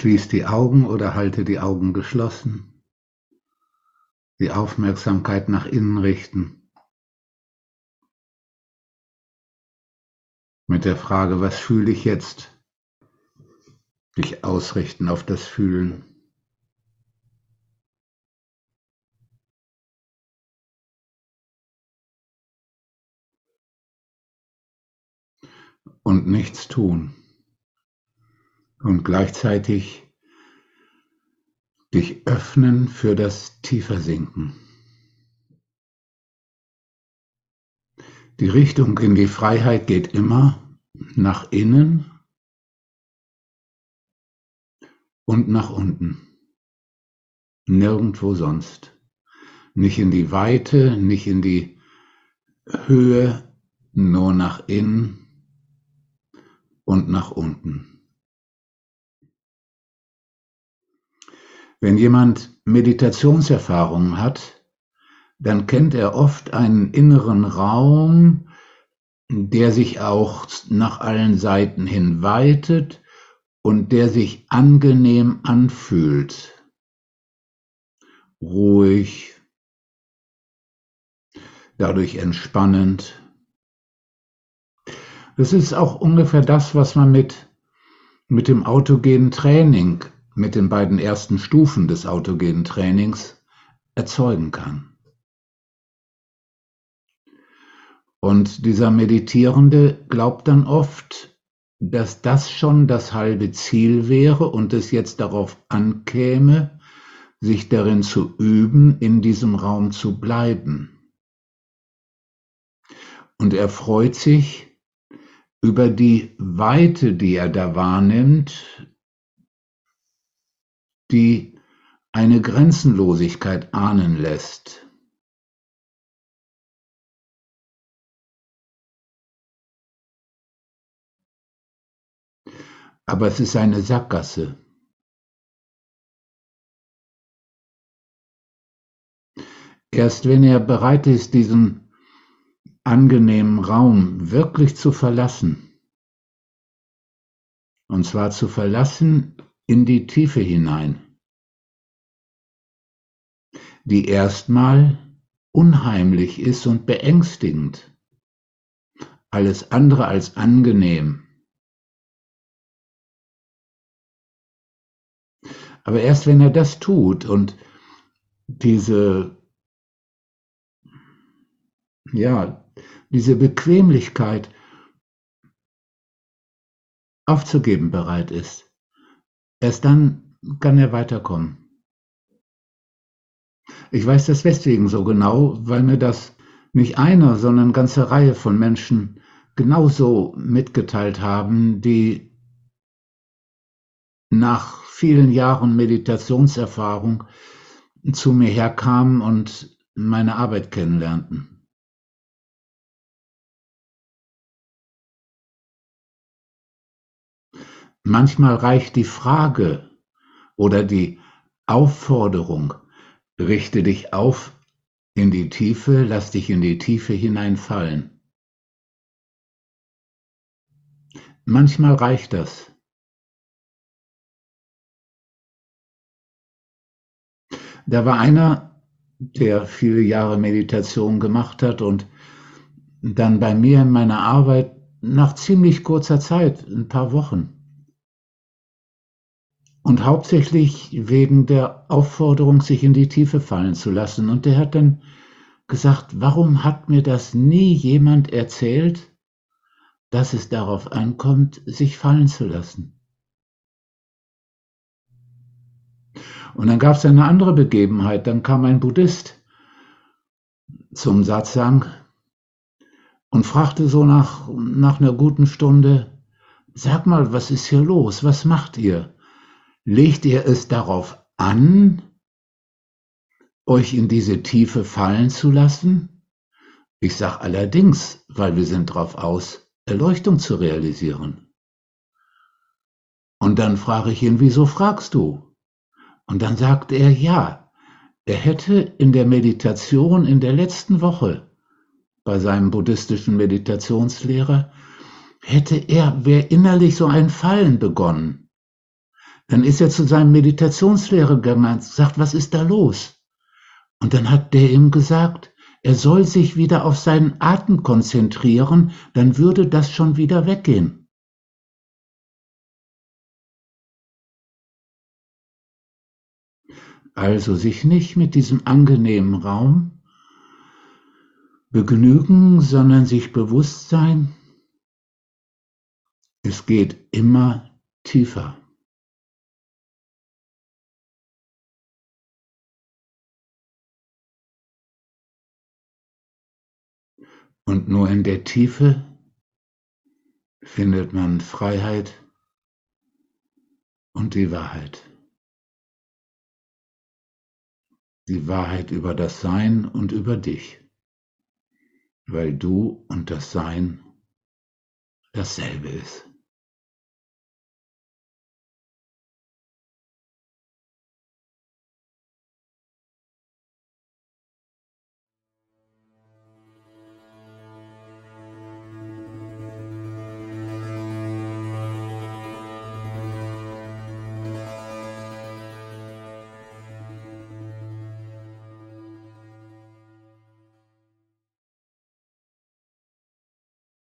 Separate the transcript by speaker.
Speaker 1: Schließ die Augen oder halte die Augen geschlossen. Die Aufmerksamkeit nach innen richten. Mit der Frage, was fühle ich jetzt? Dich ausrichten auf das Fühlen. Und nichts tun und gleichzeitig dich öffnen für das Tiefersinken. Die Richtung in die Freiheit geht immer nach innen und nach unten. Nirgendwo sonst. Nicht in die Weite, nicht in die Höhe, nur nach innen und nach unten. Wenn jemand Meditationserfahrungen hat, dann kennt er oft einen inneren Raum, der sich auch nach allen Seiten hin weitet und der sich angenehm anfühlt. Ruhig, dadurch entspannend. Das ist auch ungefähr das, was man mit, mit dem autogenen Training mit den beiden ersten Stufen des autogenen Trainings erzeugen kann. Und dieser Meditierende glaubt dann oft, dass das schon das halbe Ziel wäre und es jetzt darauf ankäme, sich darin zu üben, in diesem Raum zu bleiben. Und er freut sich über die Weite, die er da wahrnimmt, die eine Grenzenlosigkeit ahnen lässt. Aber es ist eine Sackgasse. Erst wenn er bereit ist, diesen angenehmen Raum wirklich zu verlassen, und zwar zu verlassen in die Tiefe hinein, die erstmal unheimlich ist und beängstigend, alles andere als angenehm. Aber erst wenn er das tut und diese, ja, diese Bequemlichkeit aufzugeben bereit ist, Erst dann kann er weiterkommen. Ich weiß das deswegen so genau, weil mir das nicht einer, sondern eine ganze Reihe von Menschen genauso mitgeteilt haben, die nach vielen Jahren Meditationserfahrung zu mir herkamen und meine Arbeit kennenlernten. Manchmal reicht die Frage oder die Aufforderung, richte dich auf in die Tiefe, lass dich in die Tiefe hineinfallen. Manchmal reicht das. Da war einer, der viele Jahre Meditation gemacht hat und dann bei mir in meiner Arbeit nach ziemlich kurzer Zeit, ein paar Wochen, und hauptsächlich wegen der Aufforderung, sich in die Tiefe fallen zu lassen. Und der hat dann gesagt, warum hat mir das nie jemand erzählt, dass es darauf ankommt, sich fallen zu lassen? Und dann gab es eine andere Begebenheit, dann kam ein Buddhist zum Satsang und fragte so nach, nach einer guten Stunde, sag mal, was ist hier los, was macht ihr? Legt ihr es darauf an, euch in diese Tiefe fallen zu lassen? Ich sage allerdings, weil wir sind darauf aus, Erleuchtung zu realisieren. Und dann frage ich ihn, wieso fragst du? Und dann sagt er, ja, er hätte in der Meditation in der letzten Woche bei seinem buddhistischen Meditationslehrer, hätte er, wäre innerlich so ein Fallen begonnen Dann ist er zu seinem Meditationslehrer gegangen und sagt, was ist da los? Und dann hat der ihm gesagt, er soll sich wieder auf seinen Atem konzentrieren, dann würde das schon wieder weggehen. Also sich nicht mit diesem angenehmen Raum begnügen, sondern sich bewusst sein, es geht immer tiefer. Und nur in der Tiefe findet man Freiheit und die Wahrheit. Die Wahrheit über das Sein und über dich, weil du und das Sein dasselbe ist.